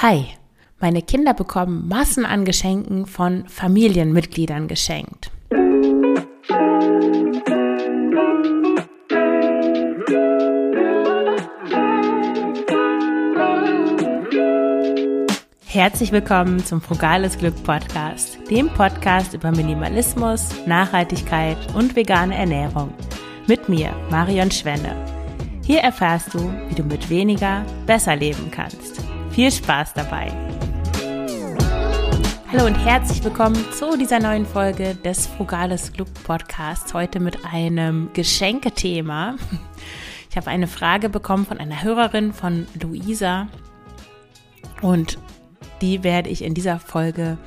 Hi, meine Kinder bekommen Massen an Geschenken von Familienmitgliedern geschenkt. Herzlich willkommen zum Frugales Glück Podcast, dem Podcast über Minimalismus, Nachhaltigkeit und vegane Ernährung. Mit mir, Marion Schwenne. Hier erfährst du, wie du mit weniger besser leben kannst. Viel Spaß dabei! Hallo und herzlich willkommen zu dieser neuen Folge des Frugales Glück Podcasts. Heute mit einem Geschenkethema. Ich habe eine Frage bekommen von einer Hörerin von Luisa und die werde ich in dieser Folge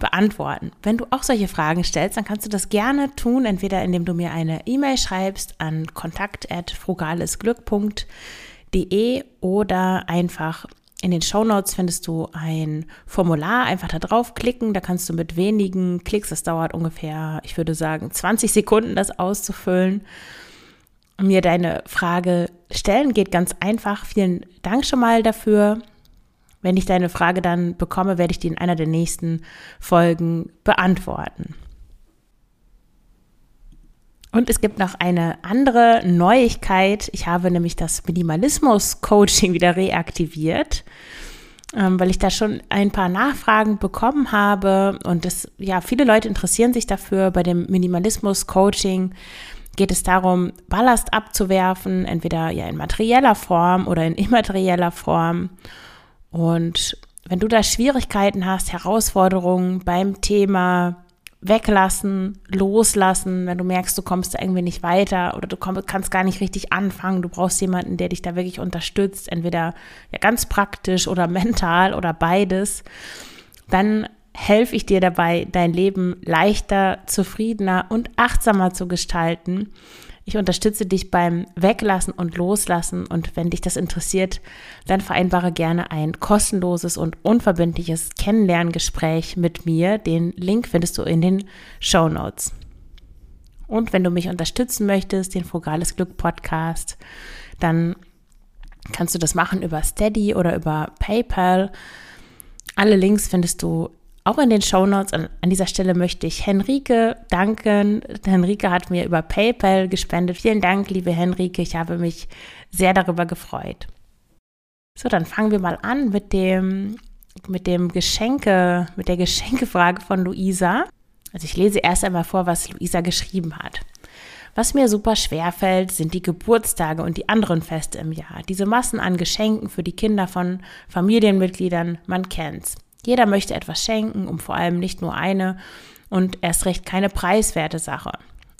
beantworten. Wenn du auch solche Fragen stellst, dann kannst du das gerne tun, entweder indem du mir eine E-Mail schreibst an kontakt@frugalesglück.de oder einfach in den Show Notes findest du ein Formular, einfach da draufklicken, da kannst du mit wenigen Klicks, das dauert ungefähr, ich würde sagen, 20 Sekunden, das auszufüllen, mir deine Frage stellen, geht ganz einfach. Vielen Dank schon mal dafür. Wenn ich deine Frage dann bekomme, werde ich die in einer der nächsten Folgen beantworten. Und es gibt noch eine andere Neuigkeit. Ich habe nämlich das Minimalismus-Coaching wieder reaktiviert, ähm, weil ich da schon ein paar Nachfragen bekommen habe. Und das, ja, viele Leute interessieren sich dafür. Bei dem Minimalismus-Coaching geht es darum, Ballast abzuwerfen, entweder ja in materieller Form oder in immaterieller Form. Und wenn du da Schwierigkeiten hast, Herausforderungen beim Thema weglassen, loslassen, wenn du merkst, du kommst da irgendwie nicht weiter oder du komm, kannst gar nicht richtig anfangen, du brauchst jemanden, der dich da wirklich unterstützt, entweder ja ganz praktisch oder mental oder beides, dann helfe ich dir dabei, dein Leben leichter, zufriedener und achtsamer zu gestalten ich unterstütze dich beim Weglassen und Loslassen und wenn dich das interessiert, dann vereinbare gerne ein kostenloses und unverbindliches Kennenlerngespräch mit mir. Den Link findest du in den Show Notes. Und wenn du mich unterstützen möchtest, den Frugales Glück Podcast, dann kannst du das machen über Steady oder über PayPal. Alle Links findest du auch in den Shownotes. An, an dieser Stelle möchte ich Henrike danken. Henrike hat mir über PayPal gespendet. Vielen Dank, liebe Henrike. Ich habe mich sehr darüber gefreut. So, dann fangen wir mal an mit dem, mit dem Geschenke, mit der Geschenkefrage von Luisa. Also ich lese erst einmal vor, was Luisa geschrieben hat. Was mir super schwer fällt, sind die Geburtstage und die anderen Feste im Jahr. Diese Massen an Geschenken für die Kinder von Familienmitgliedern, man kennt's. Jeder möchte etwas schenken, um vor allem nicht nur eine und erst recht keine preiswerte Sache.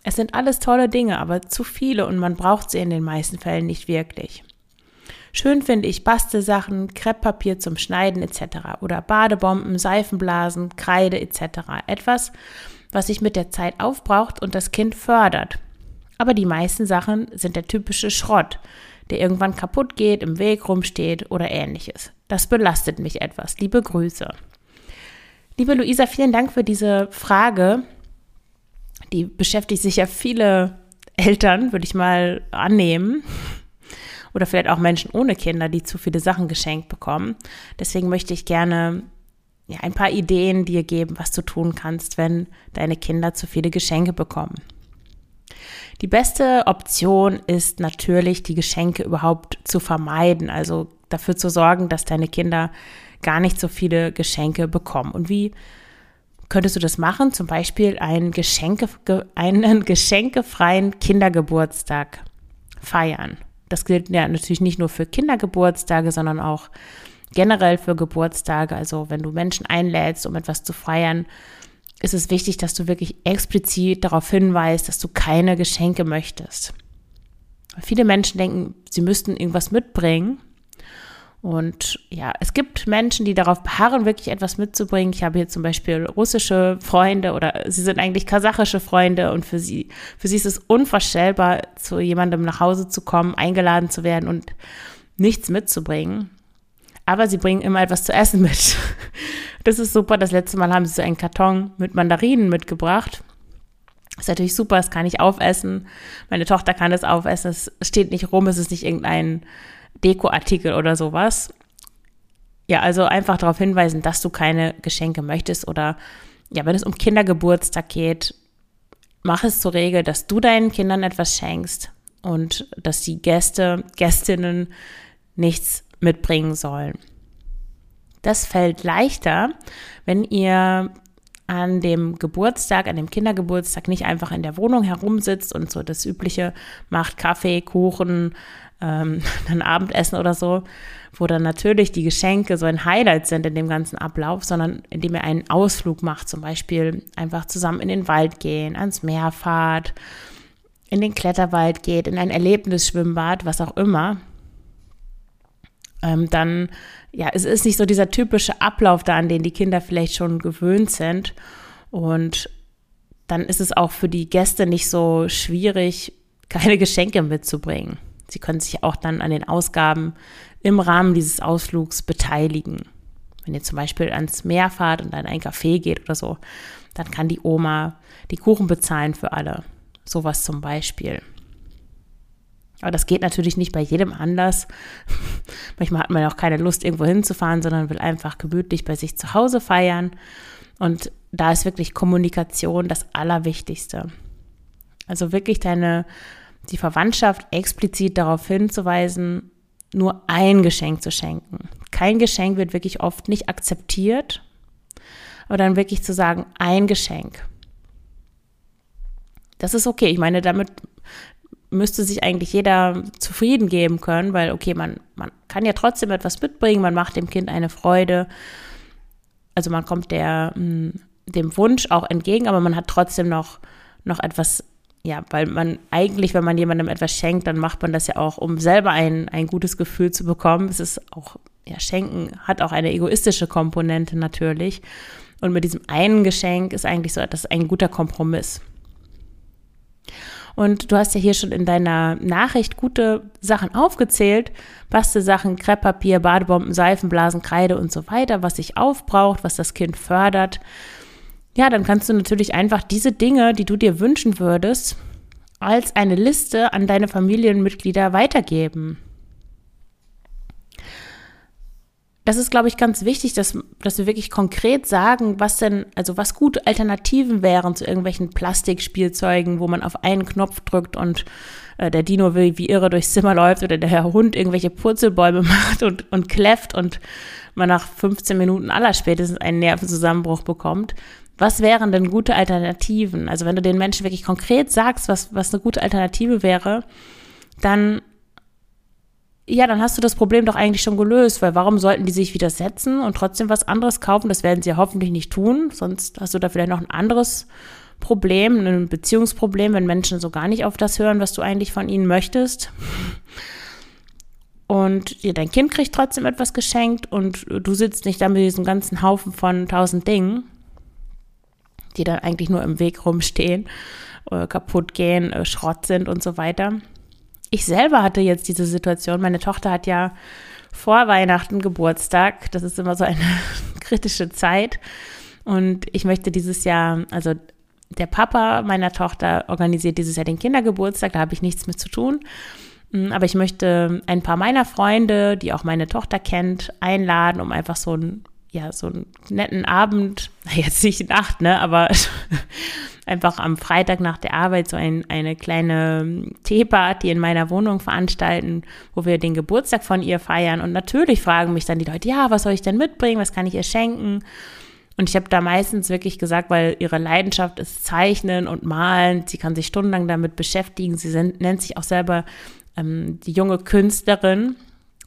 Es sind alles tolle Dinge, aber zu viele und man braucht sie in den meisten Fällen nicht wirklich. Schön finde ich Bastelsachen, Krepppapier zum Schneiden etc. oder Badebomben, Seifenblasen, Kreide etc. Etwas, was sich mit der Zeit aufbraucht und das Kind fördert. Aber die meisten Sachen sind der typische Schrott, der irgendwann kaputt geht, im Weg rumsteht oder ähnliches. Das belastet mich etwas. Liebe Grüße. Liebe Luisa, vielen Dank für diese Frage. Die beschäftigt sich ja viele Eltern, würde ich mal annehmen. Oder vielleicht auch Menschen ohne Kinder, die zu viele Sachen geschenkt bekommen. Deswegen möchte ich gerne ja, ein paar Ideen dir geben, was du tun kannst, wenn deine Kinder zu viele Geschenke bekommen. Die beste Option ist natürlich, die Geschenke überhaupt zu vermeiden, also dafür zu sorgen, dass deine Kinder gar nicht so viele Geschenke bekommen. Und wie könntest du das machen? Zum Beispiel einen, Geschenke, einen geschenkefreien Kindergeburtstag feiern. Das gilt ja natürlich nicht nur für Kindergeburtstage, sondern auch generell für Geburtstage. Also wenn du Menschen einlädst, um etwas zu feiern, ist es wichtig, dass du wirklich explizit darauf hinweist, dass du keine Geschenke möchtest. Viele Menschen denken, sie müssten irgendwas mitbringen. Und ja, es gibt Menschen, die darauf beharren, wirklich etwas mitzubringen. Ich habe hier zum Beispiel russische Freunde oder sie sind eigentlich kasachische Freunde und für sie, für sie ist es unvorstellbar, zu jemandem nach Hause zu kommen, eingeladen zu werden und nichts mitzubringen. Aber sie bringen immer etwas zu essen mit. Das ist super. Das letzte Mal haben sie so einen Karton mit Mandarinen mitgebracht. Das ist natürlich super, das kann ich aufessen. Meine Tochter kann das aufessen. Es steht nicht rum, es ist nicht irgendein Dekoartikel oder sowas. Ja, also einfach darauf hinweisen, dass du keine Geschenke möchtest oder ja, wenn es um Kindergeburtstag geht, mach es zur Regel, dass du deinen Kindern etwas schenkst und dass die Gäste, Gästinnen nichts mitbringen sollen. Das fällt leichter, wenn ihr an dem Geburtstag, an dem Kindergeburtstag nicht einfach in der Wohnung herumsitzt und so das Übliche macht, Kaffee, Kuchen, ähm, dann Abendessen oder so, wo dann natürlich die Geschenke so ein Highlight sind in dem ganzen Ablauf, sondern indem ihr einen Ausflug macht, zum Beispiel einfach zusammen in den Wald gehen, ans Meer fahrt, in den Kletterwald geht, in ein Erlebnisschwimmbad, was auch immer, ähm, dann, ja, es ist nicht so dieser typische Ablauf da, an den die Kinder vielleicht schon gewöhnt sind. Und dann ist es auch für die Gäste nicht so schwierig, keine Geschenke mitzubringen. Sie können sich auch dann an den Ausgaben im Rahmen dieses Ausflugs beteiligen. Wenn ihr zum Beispiel ans Meer fahrt und an ein Café geht oder so, dann kann die Oma die Kuchen bezahlen für alle. Sowas zum Beispiel. Aber das geht natürlich nicht bei jedem Anlass. Manchmal hat man auch keine Lust, irgendwo hinzufahren, sondern will einfach gemütlich bei sich zu Hause feiern. Und da ist wirklich Kommunikation das Allerwichtigste. Also wirklich deine, die Verwandtschaft explizit darauf hinzuweisen, nur ein Geschenk zu schenken. Kein Geschenk wird wirklich oft nicht akzeptiert, aber dann wirklich zu sagen, ein Geschenk. Das ist okay. Ich meine, damit müsste sich eigentlich jeder zufrieden geben können, weil, okay, man, man kann ja trotzdem etwas mitbringen, man macht dem Kind eine Freude. Also man kommt der, hm, dem Wunsch auch entgegen, aber man hat trotzdem noch, noch etwas, ja, weil man eigentlich, wenn man jemandem etwas schenkt, dann macht man das ja auch, um selber ein, ein gutes Gefühl zu bekommen. Es ist auch, ja, Schenken hat auch eine egoistische Komponente natürlich. Und mit diesem einen Geschenk ist eigentlich so, ist ein guter Kompromiss. Und du hast ja hier schon in deiner Nachricht gute Sachen aufgezählt. Bastelsachen, Krepppapier, Badebomben, Seifenblasen, Kreide und so weiter, was sich aufbraucht, was das Kind fördert. Ja, dann kannst du natürlich einfach diese Dinge, die du dir wünschen würdest, als eine Liste an deine Familienmitglieder weitergeben. das ist, glaube ich, ganz wichtig, dass, dass wir wirklich konkret sagen, was denn, also was gute Alternativen wären zu irgendwelchen Plastikspielzeugen, wo man auf einen Knopf drückt und äh, der Dino will wie irre durchs Zimmer läuft oder der Hund irgendwelche Purzelbäume macht und, und kläfft und man nach 15 Minuten aller spätestens einen Nervenzusammenbruch bekommt. Was wären denn gute Alternativen? Also wenn du den Menschen wirklich konkret sagst, was, was eine gute Alternative wäre, dann ja, dann hast du das Problem doch eigentlich schon gelöst, weil warum sollten die sich widersetzen und trotzdem was anderes kaufen? Das werden sie ja hoffentlich nicht tun, sonst hast du da vielleicht noch ein anderes Problem, ein Beziehungsproblem, wenn Menschen so gar nicht auf das hören, was du eigentlich von ihnen möchtest. Und ja, dein Kind kriegt trotzdem etwas geschenkt und du sitzt nicht da mit diesem ganzen Haufen von tausend Dingen, die dann eigentlich nur im Weg rumstehen, äh, kaputt gehen, äh, Schrott sind und so weiter ich selber hatte jetzt diese Situation. Meine Tochter hat ja vor Weihnachten Geburtstag. Das ist immer so eine kritische Zeit. Und ich möchte dieses Jahr, also der Papa meiner Tochter organisiert dieses Jahr den Kindergeburtstag, da habe ich nichts mit zu tun. Mm, aber ich möchte ein paar meiner Freunde, die auch meine Tochter kennt, einladen, um einfach so ein ja, so einen netten Abend, jetzt nicht Nacht, ne, aber einfach am Freitag nach der Arbeit so ein, eine kleine Teeparty in meiner Wohnung veranstalten, wo wir den Geburtstag von ihr feiern. Und natürlich fragen mich dann die Leute, ja, was soll ich denn mitbringen, was kann ich ihr schenken? Und ich habe da meistens wirklich gesagt, weil ihre Leidenschaft ist Zeichnen und Malen, sie kann sich stundenlang damit beschäftigen, sie nennt sich auch selber ähm, die junge Künstlerin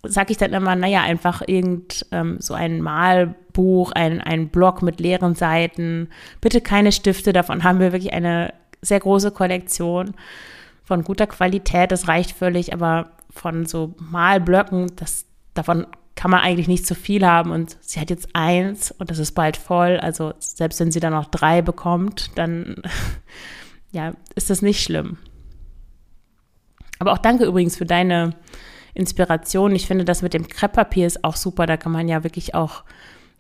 sage ich dann immer, naja, einfach irgend ähm, so ein Malbuch, ein, ein Blog mit leeren Seiten, bitte keine Stifte, davon haben wir wirklich eine sehr große Kollektion von guter Qualität, das reicht völlig, aber von so Malblöcken, das, davon kann man eigentlich nicht zu viel haben. Und sie hat jetzt eins und das ist bald voll, also selbst wenn sie dann noch drei bekommt, dann ja, ist das nicht schlimm. Aber auch danke übrigens für deine Inspiration. Ich finde, das mit dem Krepppapier ist auch super. Da kann man ja wirklich auch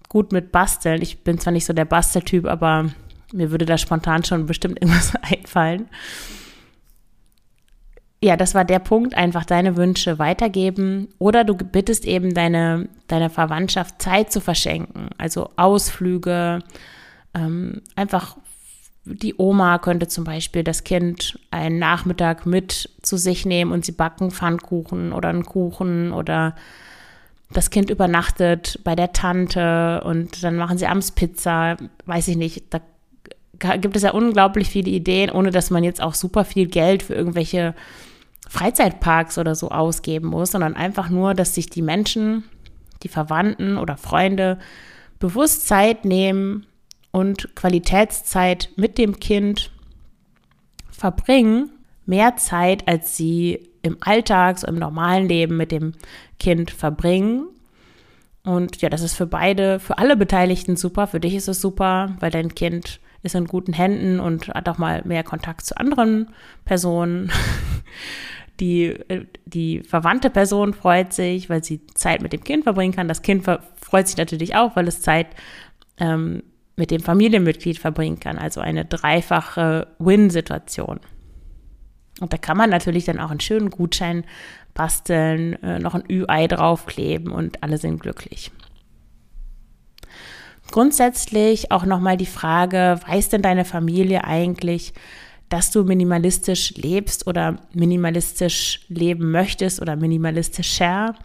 gut mit basteln. Ich bin zwar nicht so der Basteltyp, aber mir würde da spontan schon bestimmt irgendwas einfallen. ja, das war der Punkt, einfach deine Wünsche weitergeben oder du bittest eben deine, deine Verwandtschaft Zeit zu verschenken, also Ausflüge, ähm, einfach die Oma könnte zum Beispiel das Kind einen Nachmittag mit zu sich nehmen und sie backen Pfannkuchen oder einen Kuchen oder das Kind übernachtet bei der Tante und dann machen sie abends Pizza, weiß ich nicht, da gibt es ja unglaublich viele Ideen, ohne dass man jetzt auch super viel Geld für irgendwelche Freizeitparks oder so ausgeben muss, sondern einfach nur, dass sich die Menschen, die Verwandten oder Freunde bewusst Zeit nehmen und Qualitätszeit mit dem Kind verbringen, mehr Zeit, als sie im Alltag, so im normalen Leben mit dem Kind verbringen. Und ja, das ist für beide, für alle Beteiligten super. Für dich ist es super, weil dein Kind ist in guten Händen und hat auch mal mehr Kontakt zu anderen Personen. Die, die verwandte Person freut sich, weil sie Zeit mit dem Kind verbringen kann. Das Kind freut sich natürlich auch, weil es Zeit ähm, mit dem Familienmitglied verbringen kann. Also eine dreifache Win-Situation. Und da kann man natürlich dann auch einen schönen Gutschein basteln, äh, noch ein Ü-Ei draufkleben und alle sind glücklich. Grundsätzlich auch nochmal die Frage, weiß denn deine Familie eigentlich, dass du minimalistisch lebst oder minimalistisch leben möchtest oder minimalistischer?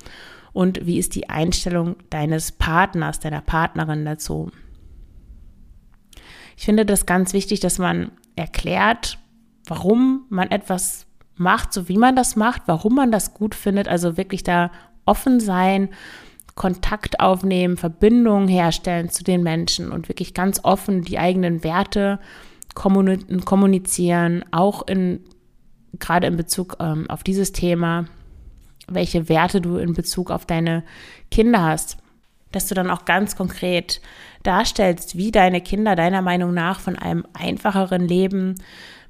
Und wie ist die Einstellung deines Partners, deiner Partnerin dazu? Ich finde das ganz wichtig, dass man erklärt, warum man etwas macht, so wie man das macht, warum man das gut findet. Also wirklich da offen sein Kontakt aufnehmen, Verbindungen herstellen zu den Menschen und wirklich ganz offen die eigenen Werte kommunizieren, auch in, gerade in Bezug ähm, auf dieses Thema, welche Werte du in Bezug auf deine Kinder hast. Dass du dann auch ganz konkret darstellst, wie deine Kinder deiner Meinung nach von einem einfacheren Leben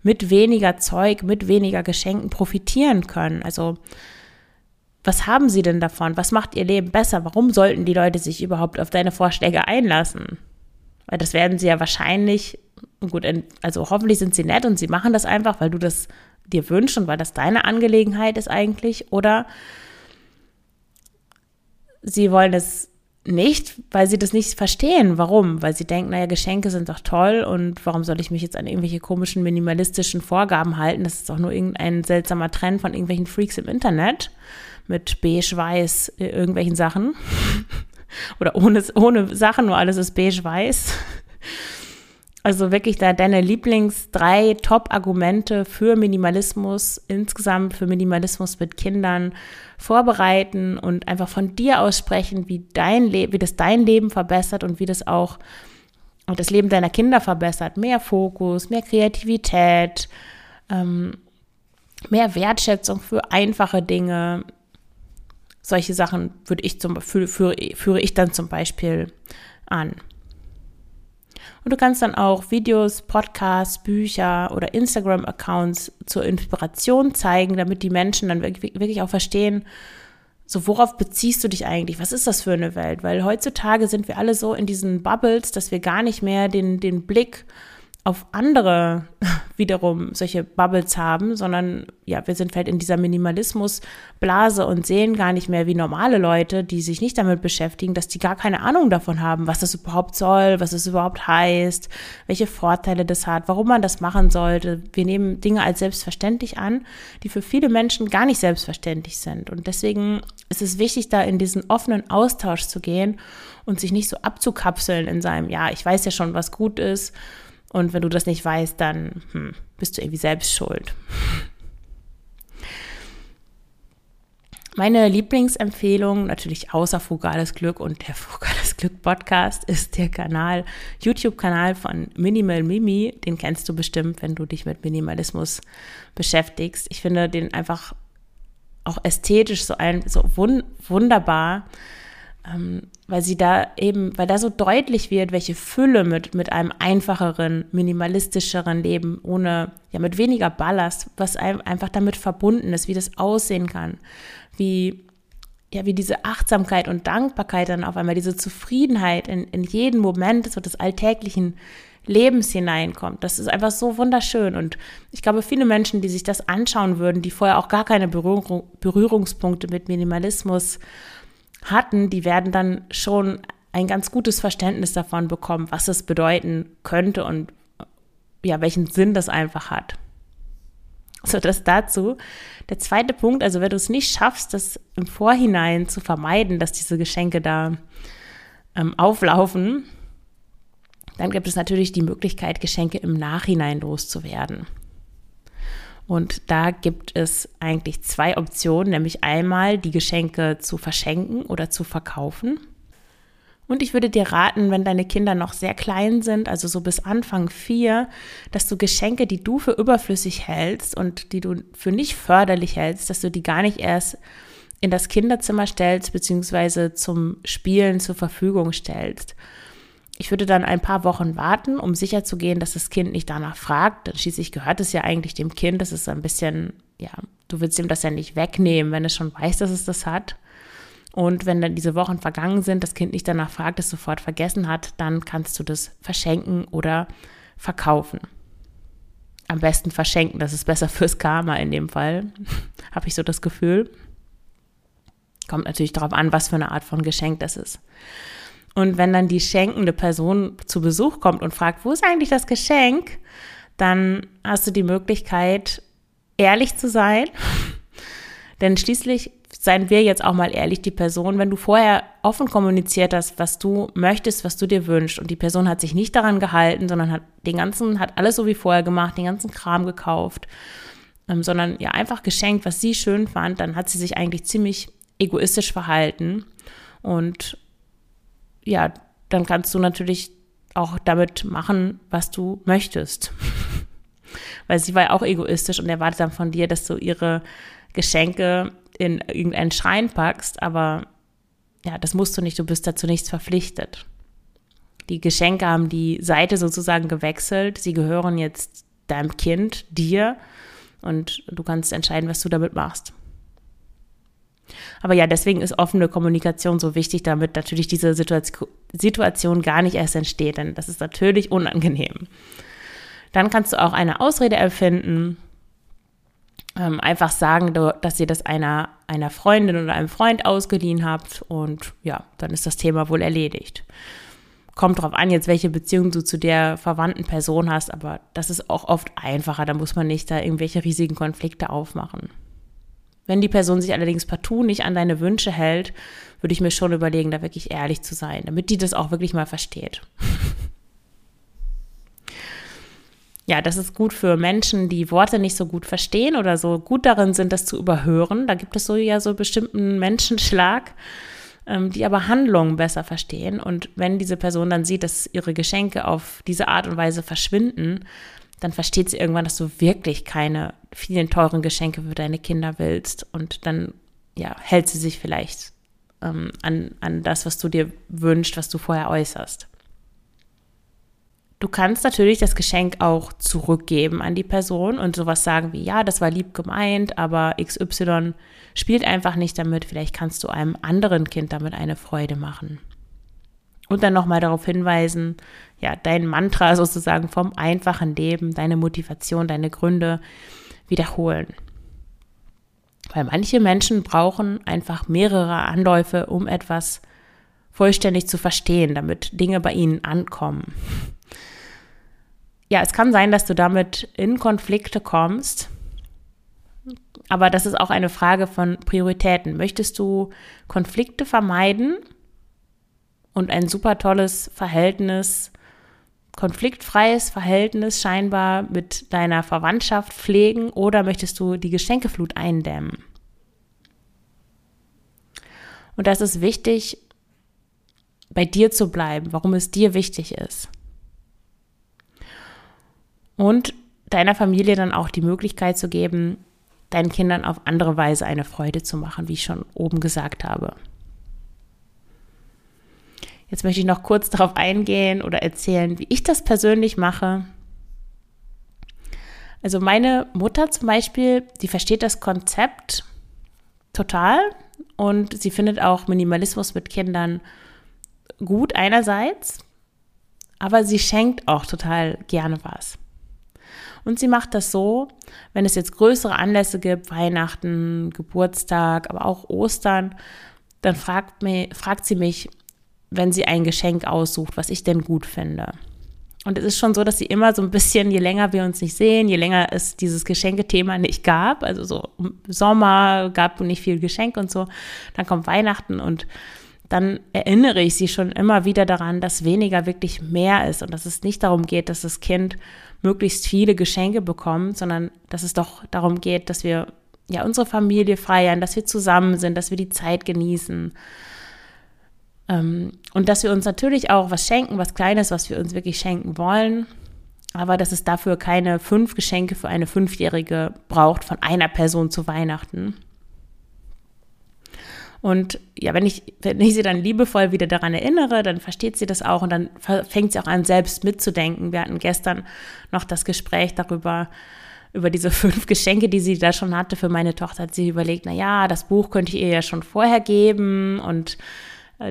mit weniger Zeug, mit weniger Geschenken profitieren können. Also was haben sie denn davon? Was macht ihr Leben besser? Warum sollten die Leute sich überhaupt auf deine Vorschläge einlassen? Weil das werden sie ja wahrscheinlich, gut, also hoffentlich sind sie nett und sie machen das einfach, weil du das dir wünschst und weil das deine Angelegenheit ist eigentlich. Oder sie wollen es nicht, weil sie das nicht verstehen. Warum? Weil sie denken, naja, Geschenke sind doch toll und warum soll ich mich jetzt an irgendwelche komischen minimalistischen Vorgaben halten? Das ist doch nur irgendein seltsamer Trend von irgendwelchen Freaks im Internet mit beige-weiß äh, irgendwelchen Sachen. Oder ohne, ohne Sachen, nur alles ist beige-weiß. Also wirklich da deine Lieblings drei Top-Argumente für Minimalismus, insgesamt für Minimalismus mit Kindern vorbereiten und einfach von dir aussprechen, wie dein Leben, wie das dein Leben verbessert und wie das auch das Leben deiner Kinder verbessert. Mehr Fokus, mehr Kreativität, ähm, mehr Wertschätzung für einfache Dinge, solche Sachen würde ich zum, führe, führe ich dann zum Beispiel an. Und du kannst dann auch Videos, Podcasts, Bücher oder Instagram-Accounts zur Inspiration zeigen, damit die Menschen dann wirklich auch verstehen, so worauf beziehst du dich eigentlich? Was ist das für eine Welt? Weil heutzutage sind wir alle so in diesen Bubbles, dass wir gar nicht mehr den, den Blick auf andere wiederum solche Bubbles haben, sondern ja, wir sind vielleicht in dieser Minimalismusblase und sehen gar nicht mehr wie normale Leute, die sich nicht damit beschäftigen, dass die gar keine Ahnung davon haben, was das überhaupt soll, was es überhaupt heißt, welche Vorteile das hat, warum man das machen sollte. Wir nehmen Dinge als selbstverständlich an, die für viele Menschen gar nicht selbstverständlich sind. Und deswegen ist es wichtig, da in diesen offenen Austausch zu gehen und sich nicht so abzukapseln in seinem, ja, ich weiß ja schon, was gut ist und wenn du das nicht weißt, dann hm, bist du irgendwie selbst schuld. Meine Lieblingsempfehlung, natürlich außer Frugales Glück und der Frugales Glück Podcast, ist der Kanal, YouTube-Kanal von Minimal Mimi. Den kennst du bestimmt, wenn du dich mit Minimalismus beschäftigst. Ich finde den einfach auch ästhetisch so ein, so wun wunderbar weil sie da eben, weil da so deutlich wird, welche Fülle mit, mit einem einfacheren, minimalistischeren Leben, ohne, ja, mit weniger Ballast, was einfach damit verbunden ist, wie das aussehen kann, wie, ja, wie diese Achtsamkeit und Dankbarkeit dann auf einmal, diese Zufriedenheit in, in jedem Moment so des alltäglichen Lebens hineinkommt. Das ist einfach so wunderschön. Und ich glaube, viele Menschen, die sich das anschauen würden, die vorher auch gar keine Berührung, Berührungspunkte mit Minimalismus hatten, die werden dann schon ein ganz gutes Verständnis davon bekommen, was es bedeuten könnte und ja, welchen Sinn das einfach hat. So, das dazu. Der zweite Punkt, also wenn du es nicht schaffst, das im Vorhinein zu vermeiden, dass diese Geschenke da ähm, auflaufen, dann gibt es natürlich die Möglichkeit, Geschenke im Nachhinein loszuwerden. Und da gibt es eigentlich zwei Optionen, nämlich einmal die Geschenke zu verschenken oder zu verkaufen. Und ich würde dir raten, wenn deine Kinder noch sehr klein sind, also so bis Anfang vier, dass du Geschenke, die du für überflüssig hältst und die du für nicht förderlich hältst, dass du die gar nicht erst in das Kinderzimmer stellst, beziehungsweise zum Spielen zur Verfügung stellst. Ich würde dann ein paar Wochen warten, um sicherzugehen, dass das Kind nicht danach fragt. Dann schließlich gehört es ja eigentlich dem Kind. Das ist ein bisschen, ja, du willst ihm das ja nicht wegnehmen, wenn es schon weiß, dass es das hat. Und wenn dann diese Wochen vergangen sind, das Kind nicht danach fragt, es sofort vergessen hat, dann kannst du das verschenken oder verkaufen. Am besten verschenken, das ist besser fürs Karma in dem Fall, habe ich so das Gefühl. Kommt natürlich darauf an, was für eine Art von Geschenk das ist. Und wenn dann die schenkende Person zu Besuch kommt und fragt, wo ist eigentlich das Geschenk, dann hast du die Möglichkeit, ehrlich zu sein. Denn schließlich seien wir jetzt auch mal ehrlich, die Person, wenn du vorher offen kommuniziert hast, was du möchtest, was du dir wünschst und die Person hat sich nicht daran gehalten, sondern hat den ganzen, hat alles so wie vorher gemacht, den ganzen Kram gekauft, ähm, sondern ja einfach geschenkt, was sie schön fand, dann hat sie sich eigentlich ziemlich egoistisch verhalten und ja, dann kannst du natürlich auch damit machen, was du möchtest. Weil sie war ja auch egoistisch und erwartet dann von dir, dass du ihre Geschenke in irgendeinen Schrein packst, aber ja, das musst du nicht, du bist dazu nichts verpflichtet. Die Geschenke haben die Seite sozusagen gewechselt, sie gehören jetzt deinem Kind, dir und du kannst entscheiden, was du damit machst. Aber ja, deswegen ist offene Kommunikation so wichtig, damit natürlich diese Situation gar nicht erst entsteht, denn das ist natürlich unangenehm. Dann kannst du auch eine Ausrede erfinden, ähm, einfach sagen, dass ihr das einer, einer Freundin oder einem Freund ausgeliehen habt und ja, dann ist das Thema wohl erledigt. Kommt drauf an, jetzt welche Beziehung du zu der verwandten Person hast, aber das ist auch oft einfacher, da muss man nicht da irgendwelche riesigen Konflikte aufmachen. Wenn die Person sich allerdings partout nicht an deine Wünsche hält, würde ich mir schon überlegen, da wirklich ehrlich zu sein, damit die das auch wirklich mal versteht. ja, das ist gut für Menschen, die Worte nicht so gut verstehen oder so gut darin sind, das zu überhören. Da gibt es so ja so bestimmten Menschenschlag, ähm, die aber Handlungen besser verstehen. Und wenn diese Person dann sieht, dass ihre Geschenke auf diese Art und Weise verschwinden, dann versteht sie irgendwann, dass du wirklich keine vielen teuren Geschenke für deine Kinder willst. Und dann ja, hält sie sich vielleicht ähm, an, an das, was du dir wünschst, was du vorher äußerst. Du kannst natürlich das Geschenk auch zurückgeben an die Person und sowas sagen wie, ja, das war lieb gemeint, aber XY spielt einfach nicht damit. Vielleicht kannst du einem anderen Kind damit eine Freude machen. Und dann nochmal darauf hinweisen, ja, dein Mantra sozusagen vom einfachen Leben, deine Motivation, deine Gründe wiederholen. Weil manche Menschen brauchen einfach mehrere Anläufe, um etwas vollständig zu verstehen, damit Dinge bei ihnen ankommen ja, es kann sein, dass du damit in Konflikte kommst. Aber das ist auch eine Frage von Prioritäten. Möchtest du Konflikte vermeiden und ein super tolles Verhältnis, konfliktfreies Verhältnis scheinbar mit deiner Verwandtschaft pflegen oder möchtest du die Geschenkeflut eindämmen? Und das ist wichtig, bei dir zu bleiben, warum es dir wichtig ist und deiner Familie dann auch die Möglichkeit zu geben, deinen Kindern auf andere Weise eine Freude zu machen, wie ich schon oben gesagt habe. Jetzt möchte ich noch kurz darauf eingehen oder erzählen, wie ich das persönlich mache. Also meine Mutter zum Beispiel, die versteht das Konzept total und sie findet auch Minimalismus mit Kindern gut einerseits aber sie schenkt auch total gerne was. Und sie macht das so, wenn es jetzt größere Anlässe gibt, Weihnachten, Geburtstag, aber auch Ostern, dann fragt, mich, fragt sie mich, wenn sie ein Geschenk aussucht, was ich denn gut finde. Und es ist schon so, dass sie immer so ein bisschen, je länger wir uns nicht sehen, je länger es dieses Geschenkethema nicht gab, also so Sommer gab nicht viel Geschenk und so, dann kommt Weihnachten und dann erinnere ich sie schon immer wieder daran, dass weniger wirklich mehr ist und dass es nicht darum geht, dass das Kind möglichst viele Geschenke bekommt, sondern dass es doch darum geht, dass wir ja unsere Familie feiern, dass wir zusammen sind, dass wir die Zeit genießen. Ähm, und dass wir uns natürlich auch was schenken, was Kleines, was wir uns wirklich schenken wollen. Aber dass es dafür keine fünf Geschenke für eine Fünfjährige braucht von einer Person zu Weihnachten. Und ja, wenn ich, wenn ich sie dann liebevoll wieder daran erinnere, dann versteht sie das auch und dann fängt sie auch an, selbst mitzudenken. Wir hatten gestern noch das Gespräch darüber, über diese fünf Geschenke, die sie da schon hatte für meine Tochter, hat sie überlegt, na ja, das Buch könnte ich ihr ja schon vorher geben und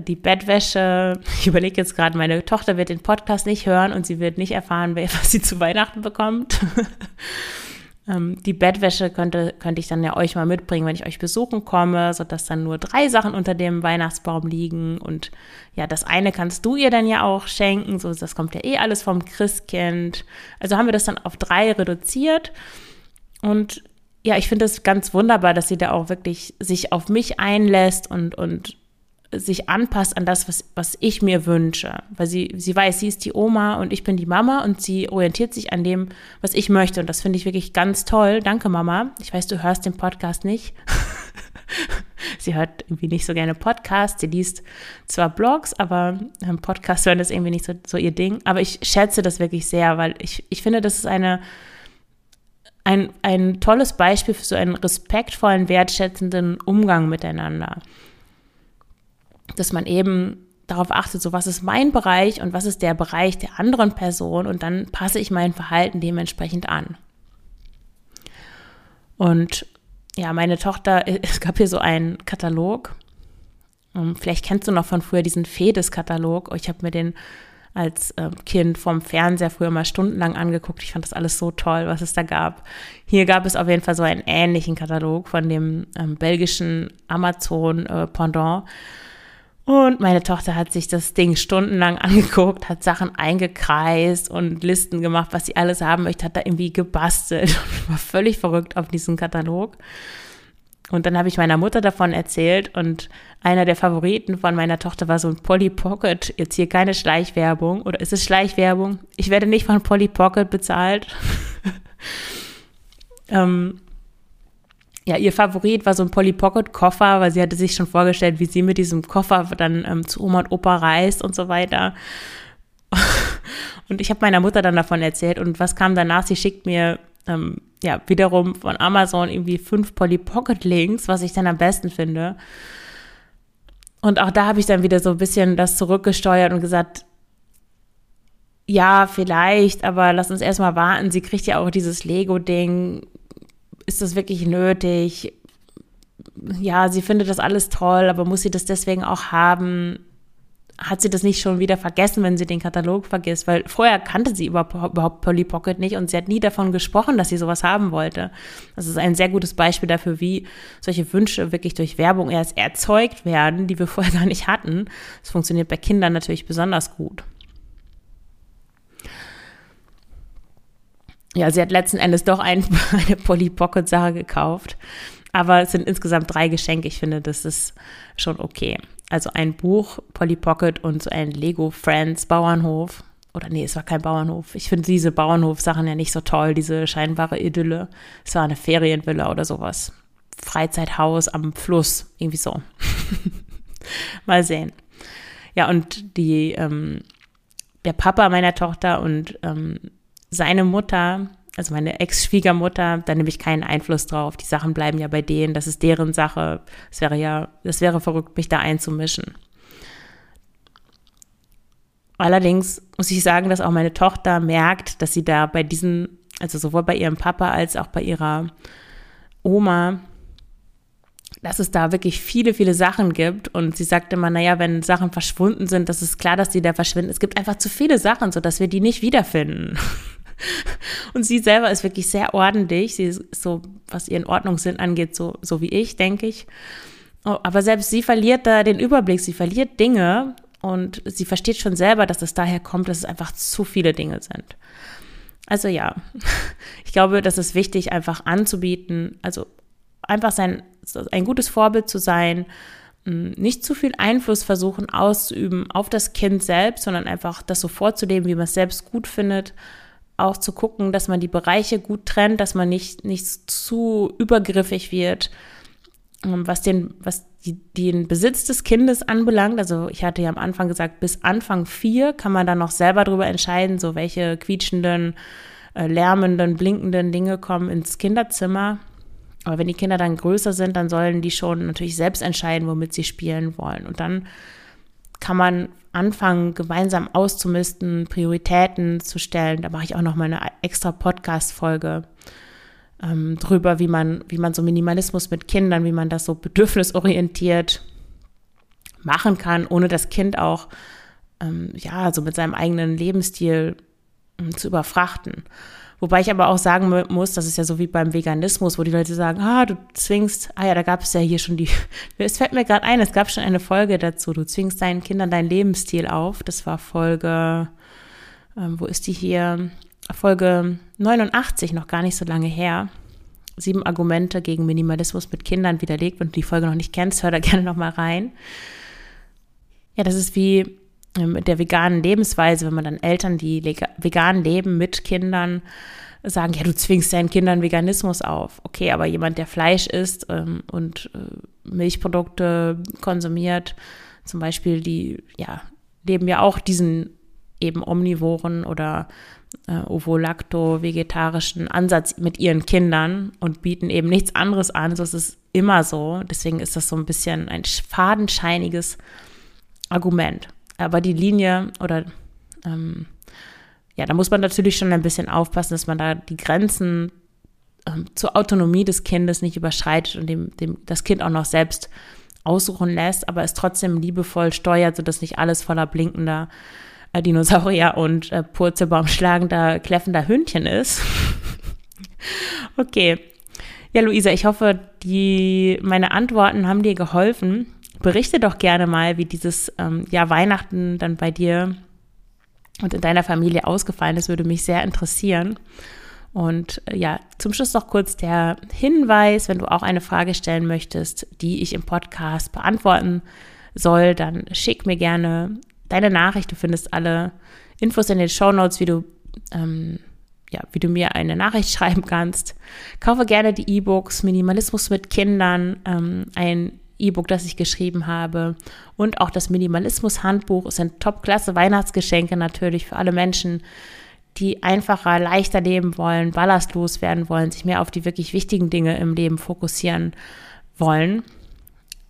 die Bettwäsche. Ich überlege jetzt gerade, meine Tochter wird den Podcast nicht hören und sie wird nicht erfahren, was sie zu Weihnachten bekommt. Ähm, die Bettwäsche könnte, könnte ich dann ja euch mal mitbringen, wenn ich euch besuchen komme, sodass dann nur drei Sachen unter dem Weihnachtsbaum liegen. Und ja, das eine kannst du ihr dann ja auch schenken. So, das kommt ja eh alles vom Christkind. Also haben wir das dann auf drei reduziert. Und ja, ich finde es ganz wunderbar, dass sie da auch wirklich sich auf mich einlässt und, und sich anpasst an das, was, was ich mir wünsche. Weil sie, sie weiß, sie ist die Oma und ich bin die Mama und sie orientiert sich an dem, was ich möchte. Und das finde ich wirklich ganz toll. Danke, Mama. Ich weiß, du hörst den Podcast nicht. sie hört irgendwie nicht so gerne Podcasts. Sie liest zwar Blogs, aber Podcasts hören ist irgendwie nicht so, so ihr Ding. Aber ich schätze das wirklich sehr, weil ich, ich finde, das ist eine, ein, ein tolles Beispiel für so einen respektvollen, wertschätzenden Umgang miteinander dass man eben darauf achtet, so was ist mein Bereich und was ist der Bereich der anderen Person und dann passe ich mein Verhalten dementsprechend an. Und ja, meine Tochter, es gab hier so einen Katalog. Vielleicht kennst du noch von früher diesen Fedes-Katalog. Ich habe mir den als ähm, Kind vom Fernseher früher mal stundenlang angeguckt. Ich fand das alles so toll, was es da gab. Hier gab es auf jeden Fall so einen ähnlichen Katalog von dem ähm, belgischen Amazon-Pendant. Äh, und meine Tochter hat sich das Ding stundenlang angeguckt, hat Sachen eingekreist und Listen gemacht, was sie alles haben möchte, hat da irgendwie gebastelt und war völlig verrückt auf diesen Katalog. Und dann habe ich meiner Mutter davon erzählt und einer der Favoriten von meiner Tochter war so ein Polly Pocket. Jetzt hier keine Schleichwerbung oder ist es Schleichwerbung? Ich werde nicht von Polly Pocket bezahlt. ähm, ja, ihr Favorit war so ein Polly Pocket Koffer, weil sie hatte sich schon vorgestellt, wie sie mit diesem Koffer dann ähm, zu Oma und Opa reist und so weiter. Und ich habe meiner Mutter dann davon erzählt und was kam danach? Sie schickt mir ähm, ja wiederum von Amazon irgendwie fünf Polly Pocket Links, was ich dann am besten finde. Und auch da habe ich dann wieder so ein bisschen das zurückgesteuert und gesagt, ja, vielleicht, aber lass uns erstmal warten. Sie kriegt ja auch dieses Lego-Ding ist das wirklich nötig? Ja, sie findet das alles toll, aber muss sie das deswegen auch haben? Hat sie das nicht schon wieder vergessen, wenn sie den Katalog vergisst? Weil vorher kannte sie überhaupt Polly Pocket nicht und sie hat nie davon gesprochen, dass sie sowas haben wollte. Das ist ein sehr gutes Beispiel dafür, wie solche Wünsche wirklich durch Werbung erst erzeugt werden, die wir vorher gar nicht hatten. Das funktioniert bei Kindern natürlich besonders gut. Ja, sie hat letzten Endes doch ein, eine Polly Pocket Sache gekauft. Aber es sind insgesamt drei Geschenke. Ich finde, das ist schon okay. Also ein Buch, Polly Pocket und so ein Lego Friends Bauernhof. Oder nee, es war kein Bauernhof. Ich finde diese Bauernhof-Sachen ja nicht so toll, diese scheinbare Idylle. Es war eine Ferienvilla oder sowas. Freizeithaus am Fluss, irgendwie so. Mal sehen. Ja, und die, ähm, der Papa meiner Tochter und ähm, seine Mutter, also meine Ex-Schwiegermutter, da nehme ich keinen Einfluss drauf. Die Sachen bleiben ja bei denen, das ist deren Sache. Es wäre ja, es wäre verrückt, mich da einzumischen. Allerdings muss ich sagen, dass auch meine Tochter merkt, dass sie da bei diesen, also sowohl bei ihrem Papa als auch bei ihrer Oma, dass es da wirklich viele, viele Sachen gibt. Und sie sagte immer, naja, wenn Sachen verschwunden sind, das ist klar, dass die da verschwinden. Es gibt einfach zu viele Sachen, sodass wir die nicht wiederfinden. Und sie selber ist wirklich sehr ordentlich. Sie ist so, was ihren Ordnungssinn angeht, so, so wie ich, denke ich. Oh, aber selbst sie verliert da den Überblick. Sie verliert Dinge und sie versteht schon selber, dass es daher kommt, dass es einfach zu viele Dinge sind. Also ja, ich glaube, das ist wichtig, einfach anzubieten, also einfach sein, ein gutes Vorbild zu sein, nicht zu viel Einfluss versuchen auszuüben auf das Kind selbst, sondern einfach das so vorzuleben, wie man es selbst gut findet. Auch zu gucken, dass man die Bereiche gut trennt, dass man nicht, nicht zu übergriffig wird, ähm, was den, was die, den Besitz des Kindes anbelangt. Also ich hatte ja am Anfang gesagt, bis Anfang vier kann man dann noch selber darüber entscheiden, so welche quietschenden, äh, lärmenden, blinkenden Dinge kommen ins Kinderzimmer. Aber wenn die Kinder dann größer sind, dann sollen die schon natürlich selbst entscheiden, womit sie spielen wollen. Und dann kann man anfangen, gemeinsam auszumisten, Prioritäten zu stellen. Da mache ich auch noch mal eine extra Podcast-Folge ähm, drüber, wie man, wie man so Minimalismus mit Kindern, wie man das so bedürfnisorientiert machen kann, ohne das Kind auch ähm, ja so mit seinem eigenen Lebensstil ähm, zu überfrachten. Wobei ich aber auch sagen muss, das ist ja so wie beim Veganismus, wo die Leute sagen, ah, du zwingst, ah ja, da gab es ja hier schon die, es fällt mir gerade ein, es gab schon eine Folge dazu, du zwingst deinen Kindern deinen Lebensstil auf. Das war Folge, ähm, wo ist die hier? Folge 89, noch gar nicht so lange her. Sieben Argumente gegen Minimalismus mit Kindern widerlegt. Wenn du die Folge noch nicht kennst, hör da gerne noch mal rein. Ja, das ist wie mit der veganen Lebensweise, wenn man dann Eltern, die vegan leben mit Kindern, sagen, ja, du zwingst deinen Kindern Veganismus auf. Okay, aber jemand, der Fleisch isst ähm, und äh, Milchprodukte konsumiert, zum Beispiel, die ja, leben ja auch diesen eben omnivoren oder äh, ovo-lacto-vegetarischen Ansatz mit ihren Kindern und bieten eben nichts anderes an. So ist es immer so. Deswegen ist das so ein bisschen ein fadenscheiniges Argument. Aber die Linie oder ähm, ja, da muss man natürlich schon ein bisschen aufpassen, dass man da die Grenzen ähm, zur Autonomie des Kindes nicht überschreitet und dem, dem das Kind auch noch selbst aussuchen lässt, aber es trotzdem liebevoll steuert, sodass nicht alles voller blinkender äh, Dinosaurier und äh, Purzelbaum schlagender, kläffender Hündchen ist. okay. Ja, Luisa, ich hoffe, die, meine Antworten haben dir geholfen berichte doch gerne mal, wie dieses ähm, Jahr Weihnachten dann bei dir und in deiner Familie ausgefallen ist, würde mich sehr interessieren. Und äh, ja, zum Schluss noch kurz der Hinweis, wenn du auch eine Frage stellen möchtest, die ich im Podcast beantworten soll, dann schick mir gerne deine Nachricht. Du findest alle Infos in den Show Notes, wie du ähm, ja, wie du mir eine Nachricht schreiben kannst. Kaufe gerne die E-Books Minimalismus mit Kindern, ähm, ein E-Book, das ich geschrieben habe. Und auch das Minimalismus-Handbuch sind top-klasse Weihnachtsgeschenke natürlich für alle Menschen, die einfacher, leichter leben wollen, ballastlos werden wollen, sich mehr auf die wirklich wichtigen Dinge im Leben fokussieren wollen.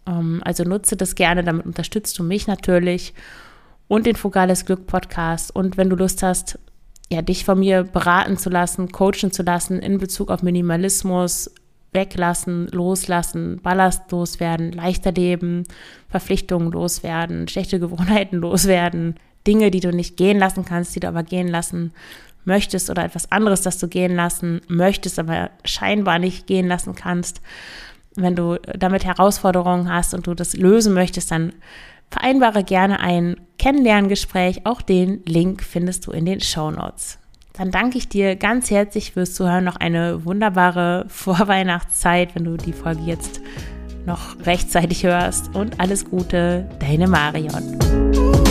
Ähm, also nutze das gerne, damit unterstützt du mich natürlich und den Fugales Glück Podcast. Und wenn du Lust hast, ja, dich von mir beraten zu lassen, coachen zu lassen in Bezug auf Minimalismus, weglassen, loslassen, Ballast loswerden, leichter leben, Verpflichtungen loswerden, schlechte Gewohnheiten loswerden, Dinge, die du nicht gehen lassen kannst, die du aber gehen lassen möchtest oder etwas anderes, das du gehen lassen möchtest, aber scheinbar nicht gehen lassen kannst. Wenn du damit Herausforderungen hast und du das lösen möchtest, dann vereinbare gerne ein Kennenlerngespräch. Auch den Link findest du in den Show Notes dann danke ich dir ganz herzlich fürs Zuhören. Noch eine wunderbare Vorweihnachtszeit, wenn du die Folge jetzt noch rechtzeitig hörst. Und alles Gute, deine Marion.